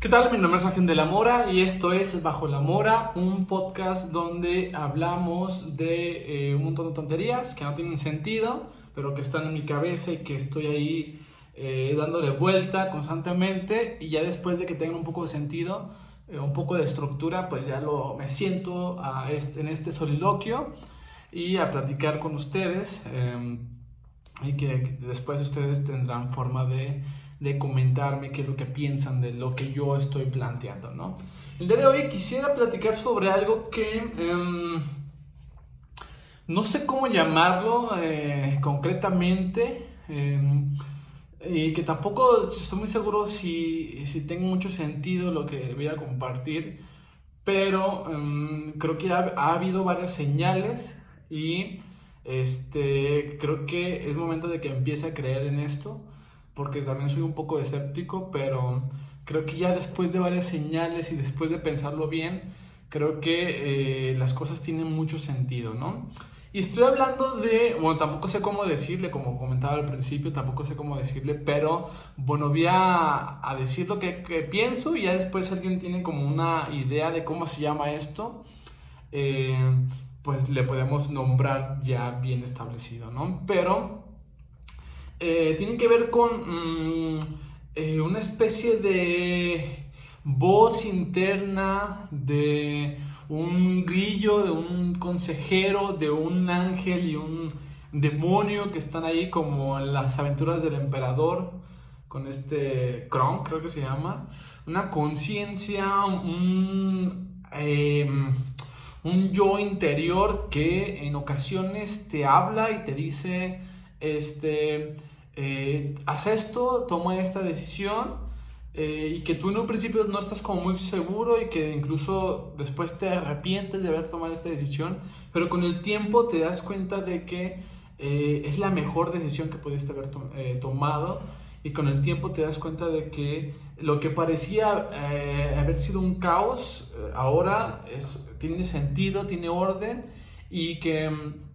¿Qué tal? Mi nombre es Ángel de la Mora y esto es Bajo la Mora, un podcast donde hablamos de eh, un montón de tonterías que no tienen sentido, pero que están en mi cabeza y que estoy ahí eh, dándole vuelta constantemente y ya después de que tengan un poco de sentido, eh, un poco de estructura, pues ya lo, me siento a este, en este soliloquio y a platicar con ustedes em, y que después ustedes tendrán forma de de comentarme qué es lo que piensan de lo que yo estoy planteando, ¿no? El día de hoy quisiera platicar sobre algo que em, no sé cómo llamarlo eh, concretamente em, y que tampoco estoy muy seguro si, si tenga mucho sentido lo que voy a compartir, pero em, creo que ha, ha habido varias señales y este, creo que es momento de que empiece a creer en esto porque también soy un poco escéptico, pero creo que ya después de varias señales y después de pensarlo bien, creo que eh, las cosas tienen mucho sentido, ¿no? Y estoy hablando de, bueno, tampoco sé cómo decirle, como comentaba al principio, tampoco sé cómo decirle, pero bueno, voy a, decir lo que, que, pienso y ya después alguien tiene como una idea de cómo se llama esto, eh, pues le podemos nombrar ya bien establecido, ¿no? Pero eh, tienen que ver con mm, eh, una especie de voz interna de un grillo, de un consejero, de un ángel y un demonio que están ahí como en las aventuras del emperador con este Kron, creo que se llama, una conciencia, un, em, un yo interior que en ocasiones te habla y te dice, este, eh, haz esto, toma esta decisión eh, y que tú en un principio no estás como muy seguro y que incluso después te arrepientes de haber tomado esta decisión, pero con el tiempo te das cuenta de que eh, es la mejor decisión que pudiste haber tomado y con el tiempo te das cuenta de que lo que parecía haber sido un caos ahora es, tiene sentido, tiene orden y que mm,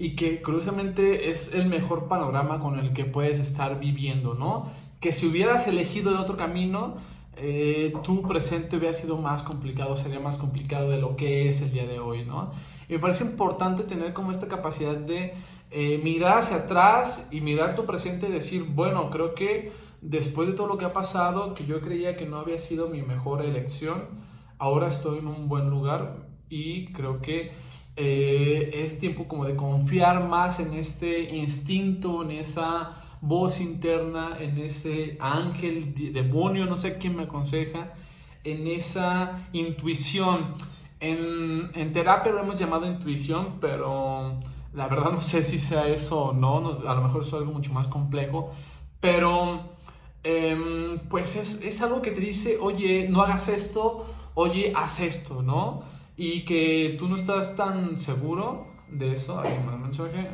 y que curiosamente es el mejor panorama con el que puedes estar viviendo, ¿no? Que si hubieras elegido el otro camino, eh, tu presente hubiera sido más complicado, sería más complicado de lo que es el día de hoy, ¿no? Y me parece importante tener como esta capacidad de eh, mirar hacia atrás y mirar tu presente y decir, bueno, creo que después de todo lo que ha pasado, que yo creía que no había sido mi mejor elección, ahora estoy en un buen lugar y creo que eh, es tiempo como de confiar más en este instinto, en esa voz interna, en ese ángel, demonio, no sé quién me aconseja, en esa intuición. En, en terapia lo hemos llamado intuición, pero la verdad no sé si sea eso o no, a lo mejor es algo mucho más complejo, pero em, pues es, es algo que te dice, oye, no hagas esto, oye, haz esto, ¿no? Y que tú no estás tan seguro de eso, mensaje,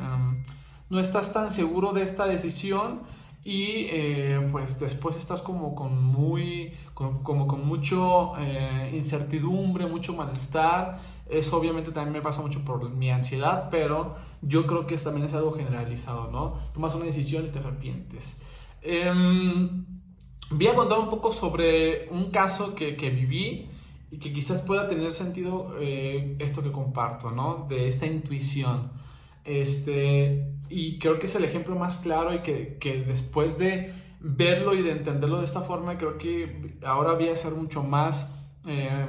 no estás tan seguro de esta decisión y eh, pues después estás como con muy, como con mucho eh, incertidumbre, mucho malestar. Eso obviamente también me pasa mucho por mi ansiedad, pero yo creo que también es algo generalizado, ¿no? Tomas una decisión y te arrepientes. Em, voy a contar un poco sobre un caso que, que viví y que quizás pueda tener sentido eh, esto que comparto, ¿no? De esta intuición. Este, y creo que es el ejemplo más claro y que, que después de verlo y de entenderlo de esta forma, creo que ahora voy a ser mucho más... Eh,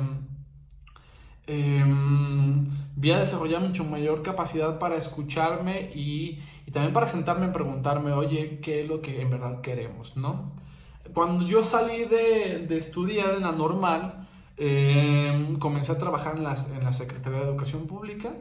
voy a desarrollar mucho mayor capacidad para escucharme y, y, también para sentarme y preguntarme, oye, ¿qué es lo que en verdad queremos? ¿no? Cuando yo salí de, de estudiar en la normal, Em, comencé a trabajar en, las, en la Secretaría de Educación Pública,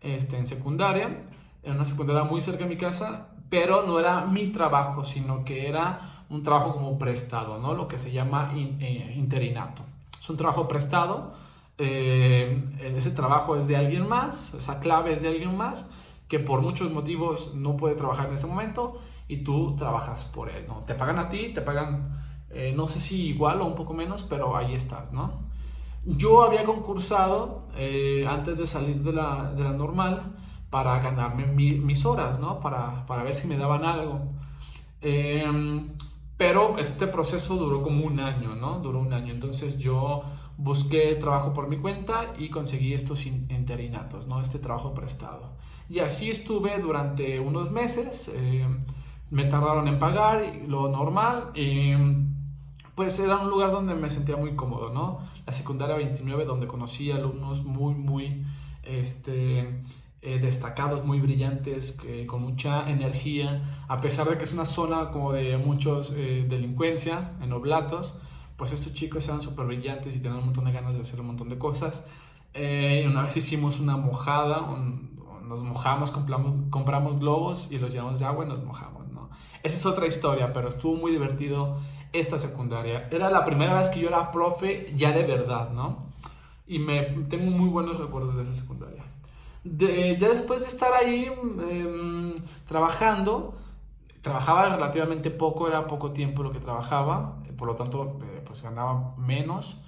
este, en secundaria, en una secundaria muy cerca de mi casa, pero no era mi trabajo, sino que era un trabajo como prestado, ¿no? Lo que se llama eh, interinato. Es un trabajo prestado, eh, ese trabajo es de alguien más, esa clave es de alguien más, que por muchos motivos no puede trabajar en ese momento y tú trabajas por él, ¿no? Te pagan a ti, te pagan, eh, no sé si igual o un poco menos, pero ahí estás, ¿no? Yo había concursado eh, antes de salir de la, de la, normal para ganarme mis horas, ¿no? Para, para, ver si me daban algo. Em, Pero este proceso duró como un año, ¿no? Duró un año. Entonces yo busqué trabajo por mi cuenta y conseguí estos interinatos, ¿no? Este trabajo prestado. Y así estuve durante unos meses. Eh, me tardaron en pagar lo normal. Y pues era un lugar donde me sentía muy cómodo, ¿no? La secundaria 29, donde conocí alumnos muy, muy, este, eh, destacados, muy brillantes, con mucha energía, a pesar de que es una zona como de muchos eh, delincuencia en oblatos, pues estos chicos eran súper brillantes y tenían un montón de ganas de hacer un montón de cosas. Eh, una vez hicimos una mojada, nos mojamos, compramos, compramos globos y los llenamos de agua y nos mojamos, ¿no? Esa es otra historia, pero estuvo muy divertido esta secundaria. Era la primera vez que yo era profe ya de verdad, ¿no? Y me tengo muy buenos recuerdos de esa secundaria ya después de estar ahí em, trabajando, trabajaba relativamente poco, era poco tiempo lo que trabajaba, por lo tanto, eh, pues ganaba menos.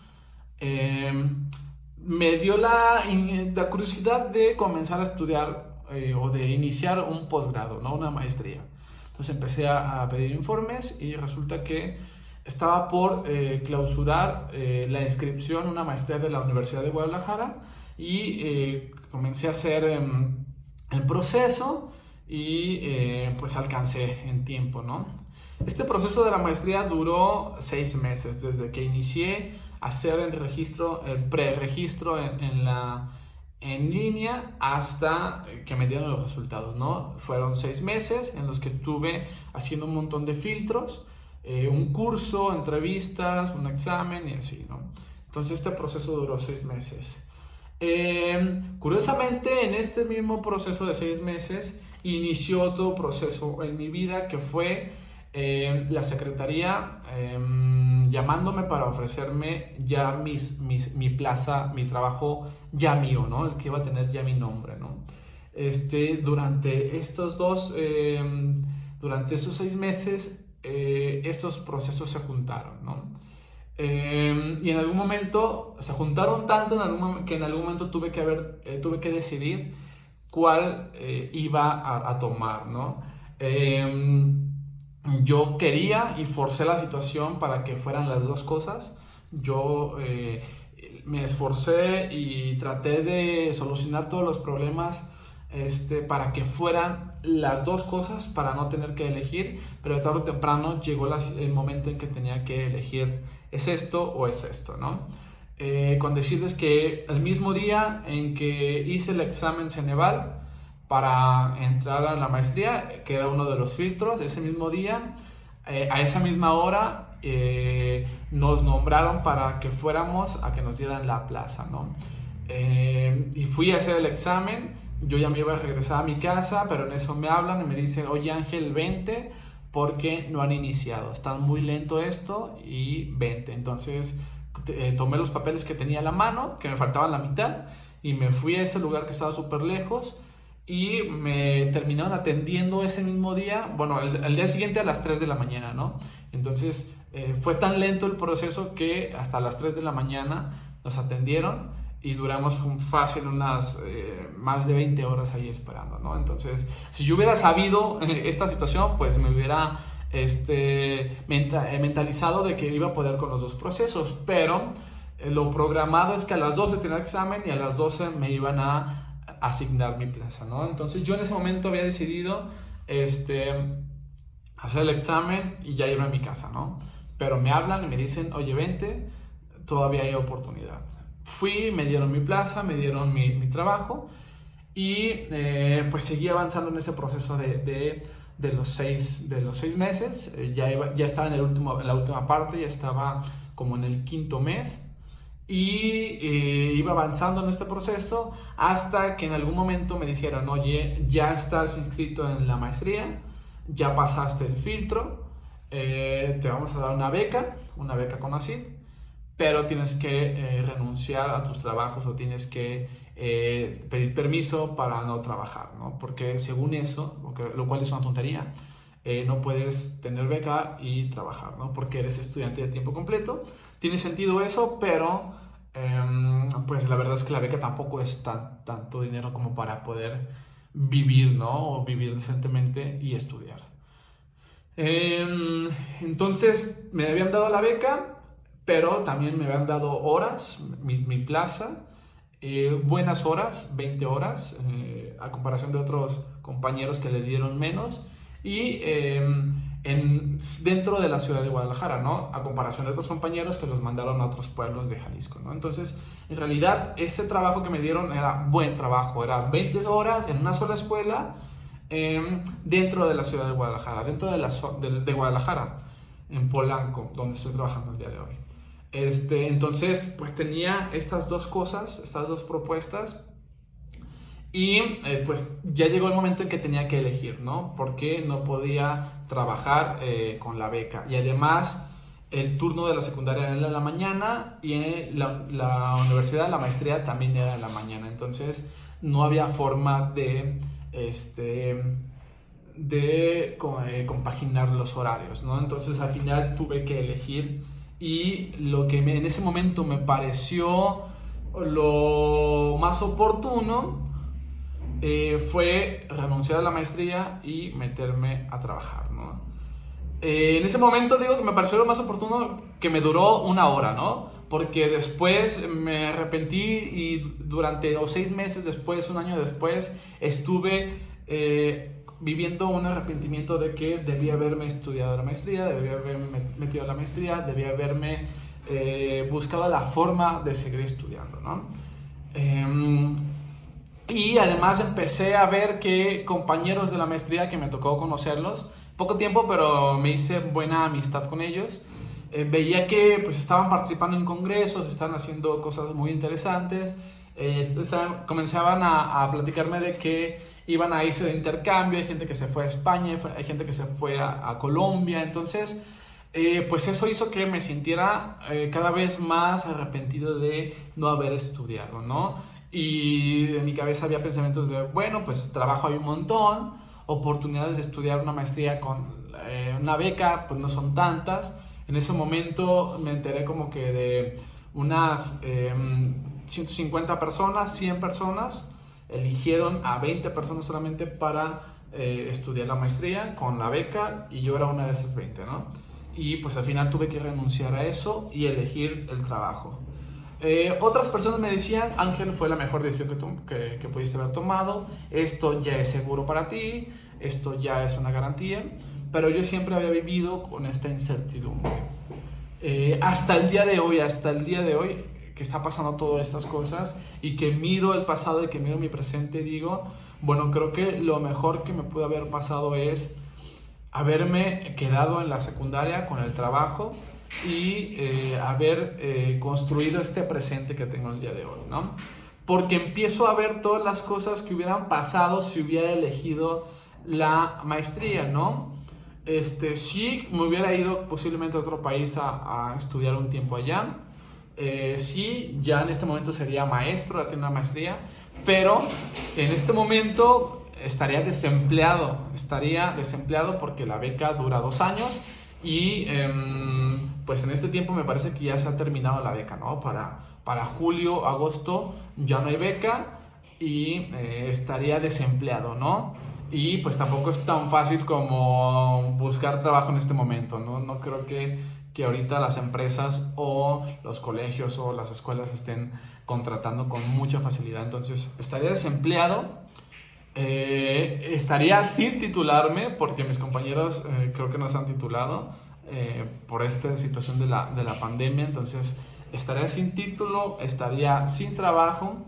Em, me dio la, la, curiosidad de comenzar a estudiar eh, o de iniciar un posgrado, ¿no? una maestría. Entonces empecé a, pedir informes y resulta que estaba por eh, clausurar la inscripción una maestría de la Universidad de Guadalajara y comencé a hacer em, el proceso y eh, pues alcancé en tiempo, ¿no? Este proceso de la maestría duró seis meses, desde que inicié a hacer el registro, el preregistro en, en, la, en línea hasta que me dieron los resultados, ¿no? Fueron seis meses en los que estuve haciendo un montón de filtros, eh, un curso, entrevistas, un examen y así, ¿no? Entonces este proceso duró seis meses. Em, curiosamente, en este mismo proceso de seis meses, inició otro proceso en mi vida que fue em, la secretaría em, llamándome para ofrecerme ya mis, mi plaza, mi trabajo ya mío, ¿no? El que iba a tener ya mi nombre, ¿no? Este, durante estos dos, durante esos seis meses, eh, estos procesos se juntaron, ¿no? Y en algún momento se juntaron tanto en algún, que en algún momento tuve que, haber, eh, tuve que decidir cuál eh, iba a, tomar, ¿no? Yo quería y forcé la situación para que fueran las dos cosas. Yo eh, me esforcé y traté de solucionar todos los problemas este, para que fueran las dos cosas, para no tener que elegir, pero tarde o temprano llegó el momento en que tenía que elegir es esto o es esto, ¿no? Eh, con decirles que el mismo día en que hice el examen Ceneval para entrar a la maestría, que era uno de los filtros, ese mismo día, eh, a esa misma hora, eh, nos nombraron para que fuéramos a que nos dieran la plaza, ¿no? y fui a hacer el examen, yo ya me iba a regresar a mi casa, pero en eso me hablan y me dicen, oye Ángel, vente porque no han iniciado. Está muy lento esto y vente. Entonces eh, tomé los papeles que tenía a la mano, que me faltaban la mitad, y me fui a ese lugar que estaba súper lejos y me terminaron atendiendo ese mismo día, bueno, el, día siguiente a las 3 de la mañana, ¿no? Entonces eh, fue tan lento el proceso que hasta las 3 de la mañana nos atendieron y duramos fácil unas eh, más de 20 horas ahí esperando, ¿no? Entonces, si yo hubiera sabido eh, esta situación, pues me hubiera este, eh, mentalizado de que iba a poder con los dos procesos, pero lo programado es que a las 12 tenía examen y a las 12 me iban a asignar mi plaza, ¿no? Entonces yo en ese momento había decidido este, hacer el examen y ya iba a mi casa, ¿no? Pero me hablan y me dicen, oye, vente, todavía hay oportunidad fui, me dieron mi plaza, me dieron mi, mi trabajo y eh, pues seguí avanzando en ese proceso de, de, de los, seis, de los seis meses. Eh, ya, iba, ya estaba en, el último, en la última parte, ya estaba como en el quinto mes y eh, iba avanzando en este proceso hasta que en algún momento me dijeron, oye, ya estás inscrito en la maestría, ya pasaste el filtro, te vamos a dar una beca, una beca con ACID pero tienes que eh, renunciar a tus trabajos o tienes que eh, pedir permiso para no trabajar, ¿no? Porque según eso, lo cual es una tontería, eh, no puedes tener beca y trabajar, ¿no? Porque eres estudiante de tiempo completo. Tiene sentido eso, pero em, pues la verdad es que la beca tampoco es tan, tanto dinero como para poder vivir, ¿no? O vivir decentemente y estudiar. Em, entonces me habían dado la beca, pero también me habían dado horas, mi, plaza, eh, buenas horas, 20 horas, eh, a comparación de otros compañeros que le dieron menos. Y em, en, dentro de la ciudad de Guadalajara, ¿no? A comparación de otros compañeros que los mandaron a otros pueblos de Jalisco, ¿no? Entonces, en realidad, ese trabajo que me dieron era buen trabajo, era 20 horas en una sola escuela em, dentro de la ciudad de Guadalajara, dentro de, la, de, Guadalajara, en Polanco, donde estoy trabajando el día de hoy. Este, entonces, pues tenía estas dos cosas, estas dos propuestas. Y eh, pues ya llegó el momento en que tenía que elegir, ¿no? Porque no podía trabajar eh, con la beca. Y además, el turno de la secundaria era en la mañana y la, la universidad, la maestría también era en la mañana. Entonces, no había forma de, este, de eh, compaginar los horarios, ¿no? Entonces, al final tuve que elegir y lo que en ese momento me pareció lo más oportuno eh, fue renunciar a la maestría y meterme a trabajar, ¿no? Eh, en ese momento digo que me pareció lo más oportuno que me duró una hora, ¿no? Porque después me arrepentí y durante los seis meses después, un año después, estuve eh, viviendo un arrepentimiento de que debía haberme estudiado la maestría, debía haberme metido a la maestría, debía haberme eh, buscado la forma de seguir estudiando, ¿no? Y además empecé a ver que compañeros de la maestría que me tocó conocerlos, poco tiempo, pero me hice buena amistad con ellos. Eh, veía que pues estaban participando en congresos, estaban haciendo cosas muy interesantes. Eh, comenzaban a, a platicarme de que iban a irse de intercambio, hay gente que se fue a España, hay gente que se fue a, Colombia, entonces, eh, pues eso hizo que me sintiera eh, cada vez más arrepentido de no haber estudiado, ¿no? Y en mi cabeza había pensamientos de, bueno, pues trabajo hay un montón, oportunidades de estudiar una maestría con eh, una beca, pues no son tantas. En ese momento me enteré como que de unas 150 personas, 100 personas, eligieron a 20 personas solamente para eh, estudiar la maestría con la beca y yo era una de esas 20, ¿no? Y pues al final tuve que renunciar a eso y elegir el trabajo. Eh, otras personas me decían, Ángel, fue la mejor decisión que, que, pudiste haber tomado, esto ya es seguro para ti, esto ya es una garantía, pero yo siempre había vivido con esta incertidumbre. Eh, hasta el día de hoy, hasta el día de hoy, que está pasando todas estas cosas y que miro el pasado y que miro mi presente digo, bueno, creo que lo mejor que me pudo haber pasado es haberme quedado en la secundaria con el trabajo y eh, haber eh, construido este presente que tengo el día de hoy, ¿no? Porque empiezo a ver todas las cosas que hubieran pasado si hubiera elegido la maestría, ¿no? Este, sí, me hubiera ido posiblemente a otro país a, a estudiar un tiempo allá, eh, sí, ya en este momento sería maestro, ya tiene una maestría, pero en este momento estaría desempleado, estaría desempleado porque la beca dura dos años y em, pues en este tiempo me parece que ya se ha terminado la beca, ¿no? Para, para julio, agosto ya no hay beca y eh, estaría desempleado, ¿no? Y pues tampoco es tan fácil como buscar trabajo en este momento, ¿no? No creo que que ahorita las empresas o los colegios o las escuelas estén contratando con mucha facilidad. Entonces, estaría desempleado, eh, estaría sin titularme, porque mis compañeros eh, creo que no se han titulado eh, por esta situación de la, de la pandemia. Entonces, estaría sin título, estaría sin trabajo,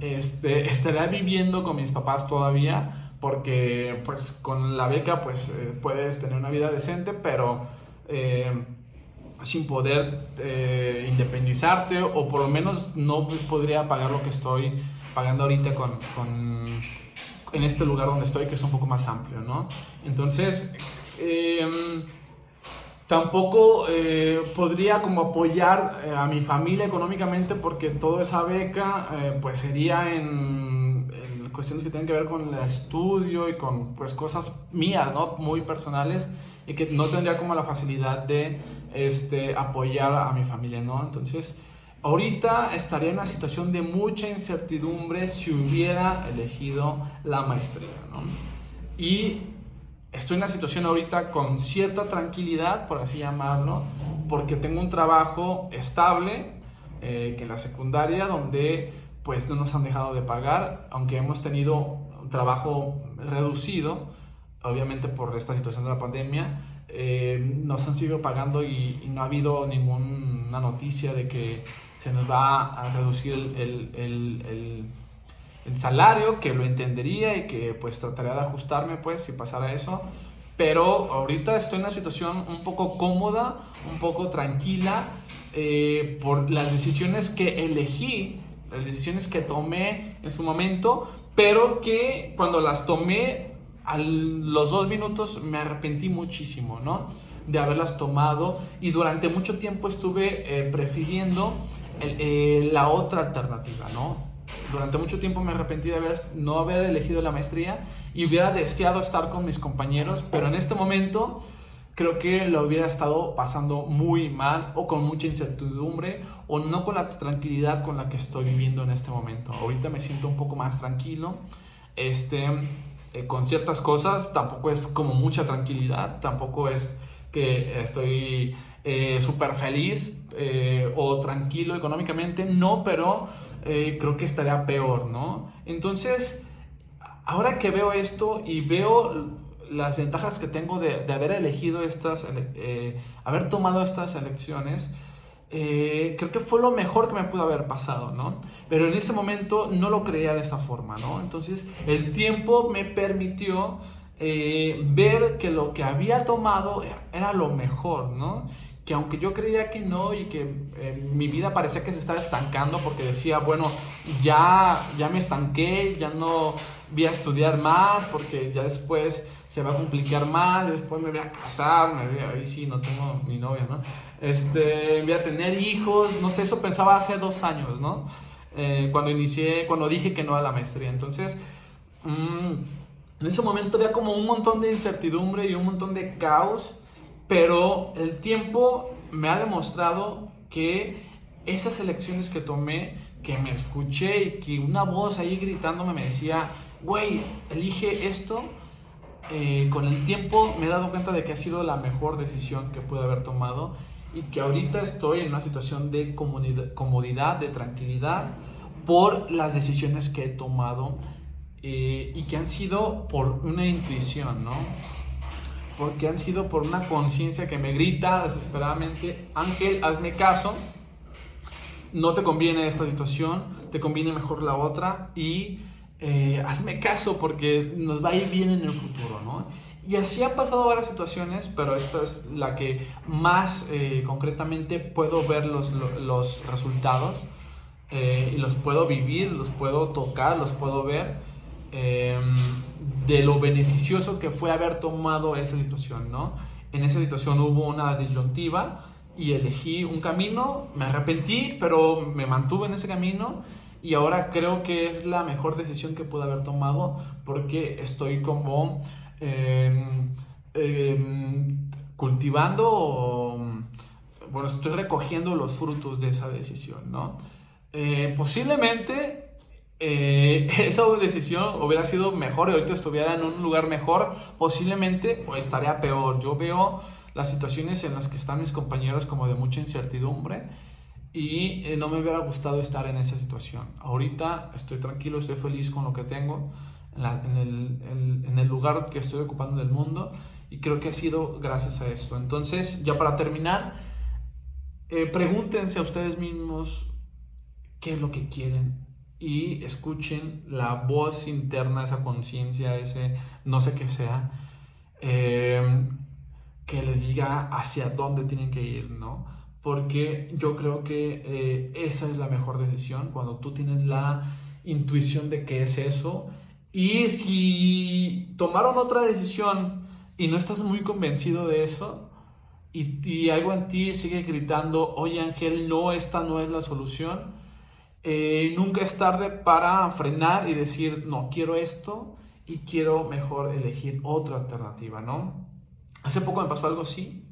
este, estaría viviendo con mis papás todavía, porque pues con la beca pues puedes tener una vida decente, pero sin poder eh, independizarte o por lo menos no podría pagar lo que estoy pagando ahorita con, con, en este lugar donde estoy que es un poco más amplio, ¿no? Entonces, em, tampoco eh, podría como apoyar eh, a mi familia económicamente porque toda esa beca pues sería en, en, cuestiones que tienen que ver con el estudio y con pues cosas mías, ¿no? Muy personales y que no tendría como la facilidad de este, apoyar a mi familia, ¿no? Entonces, ahorita estaría en una situación de mucha incertidumbre si hubiera elegido la maestría, ¿no? Y estoy en una situación ahorita con cierta tranquilidad, por así llamarlo, porque tengo un trabajo estable, eh, que en la secundaria, donde pues no nos han dejado de pagar, aunque hemos tenido un trabajo reducido, obviamente por esta situación de la pandemia, eh, nos han seguido pagando y, no ha habido ninguna noticia de que se nos va a reducir el, salario, que lo entendería y que pues trataría de ajustarme pues si pasara eso. Pero ahorita estoy en una situación un poco cómoda, un poco tranquila eh, por las decisiones que elegí, las decisiones que tomé en su momento, pero que cuando las tomé a los dos minutos me arrepentí muchísimo, ¿no? De haberlas tomado y durante mucho tiempo estuve eh, prefiriendo eh, la otra alternativa, ¿no? Durante mucho tiempo me arrepentí de no haber elegido la maestría y hubiera deseado estar con mis compañeros, pero en este momento creo que lo hubiera estado pasando muy mal o con mucha incertidumbre o no con la tranquilidad con la que estoy viviendo en este momento. Ahorita me siento un poco más tranquilo. Este, eh, con ciertas cosas, tampoco es como mucha tranquilidad, tampoco es que estoy eh, súper feliz eh, o tranquilo económicamente, no, pero creo que estaría peor, ¿no? Entonces, ahora que veo esto y veo las ventajas que tengo de, de haber elegido estas, haber tomado estas elecciones, eh, creo que fue lo mejor que me pudo haber pasado, ¿no? Pero en ese momento no lo creía de esa forma, ¿no? Entonces el tiempo me permitió eh, ver que lo que había tomado era lo mejor, ¿no? Que aunque yo creía que no y que eh, mi vida parecía que se estaba estancando porque decía, bueno, ya, ya me estanqué, ya no voy a estudiar más porque ya después se va a complicar más, después me voy a casar, me voy a, ahí sí, no tengo ni novia, ¿no? Este, voy a tener hijos, no sé, eso pensaba hace dos años, ¿no? Eh, cuando inicié, cuando dije que no a la maestría. Entonces, mm, en ese momento había como un montón de incertidumbre y un montón de caos, pero el tiempo me ha demostrado que esas elecciones que tomé, que me escuché y que una voz ahí gritándome me decía, güey, elige esto, eh, con el tiempo me he dado cuenta de que ha sido la mejor decisión que pude haber tomado y que ahorita estoy en una situación de comodidad, de tranquilidad por las decisiones que he tomado eh, y que han sido por una intuición, ¿no? Porque han sido por una conciencia que me grita desesperadamente, Ángel, hazme caso, no te conviene esta situación, te conviene mejor la otra y eh, hazme caso porque nos va a ir bien en el futuro, ¿no? Y así han pasado varias situaciones, pero esta es la que más eh, concretamente puedo ver los, los resultados eh, y los puedo vivir, los puedo tocar, los puedo ver em, de lo beneficioso que fue haber tomado esa situación, ¿no? En esa situación hubo una disyuntiva y elegí un camino, me arrepentí, pero me mantuve en ese camino y ahora creo que es la mejor decisión que pude haber tomado porque estoy como em, em, cultivando, bueno, estoy recogiendo los frutos de esa decisión, ¿no? Eh, posiblemente eh, esa decisión hubiera sido mejor y ahorita estuviera en un lugar mejor, posiblemente o estaría peor. Yo veo las situaciones en las que están mis compañeros como de mucha incertidumbre y eh, no me hubiera gustado estar en esa situación. Ahorita estoy tranquilo, estoy feliz con lo que tengo en, el, en, el, lugar que estoy ocupando del mundo y creo que ha sido gracias a esto. Entonces, ya para terminar, eh, pregúntense a ustedes mismos qué es lo que quieren y escuchen la voz interna, esa conciencia, ese no sé qué sea, eh, que les diga hacia dónde tienen que ir, ¿no? porque yo creo que eh, esa es la mejor decisión cuando tú tienes la intuición de que es eso. Y si tomaron otra decisión y no estás muy convencido de eso, y, algo en ti sigue gritando, oye Ángel, no, esta no es la solución, eh, nunca es tarde para frenar y decir, no, quiero esto y quiero mejor elegir otra alternativa, ¿no? Hace poco me pasó algo así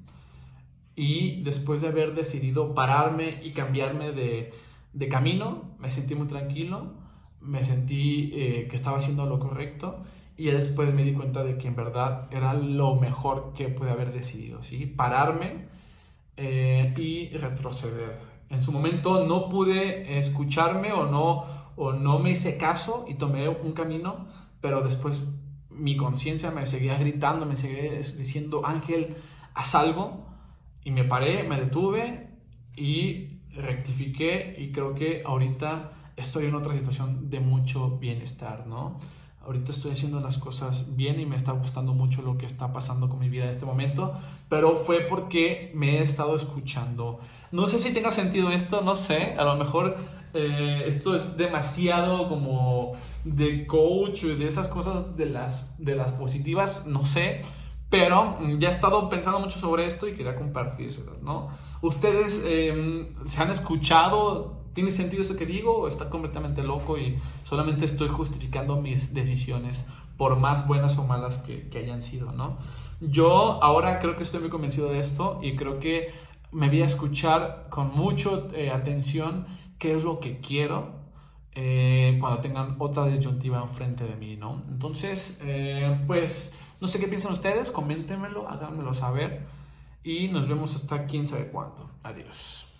y después de haber decidido pararme y cambiarme de, de camino, me sentí muy tranquilo, me sentí eh, que estaba haciendo lo correcto Y después me di cuenta de que en verdad era lo mejor que pude haber decidido, ¿sí? Pararme eh, y retroceder. En su momento no pude escucharme o no, o no me hice caso y tomé un camino, pero después mi conciencia me seguía gritando, me seguía diciendo, Ángel, haz algo. Y me paré, me detuve y rectifiqué y creo que ahorita estoy en otra situación de mucho bienestar, ¿no? Ahorita estoy haciendo las cosas bien y me está gustando mucho lo que está pasando con mi vida en este momento, pero fue porque me he estado escuchando. No sé si tenga sentido esto, no sé, a lo mejor eh, esto es demasiado como de coach de esas cosas de las, de las positivas, no sé, pero ya he estado pensando mucho sobre esto y quería compartírselas, ¿no? ¿Ustedes em, se han escuchado ¿Tiene sentido esto que digo o está completamente loco y solamente estoy justificando mis decisiones por más buenas o malas que, hayan sido, ¿no? Yo ahora creo que estoy muy convencido de esto y creo que me voy a escuchar con mucha eh, atención qué es lo que quiero eh, cuando tengan otra disyuntiva enfrente de mí, ¿no? Entonces, eh, pues, no sé qué piensan ustedes, coméntenmelo, háganmelo saber y nos vemos hasta quién sabe cuándo. Adiós.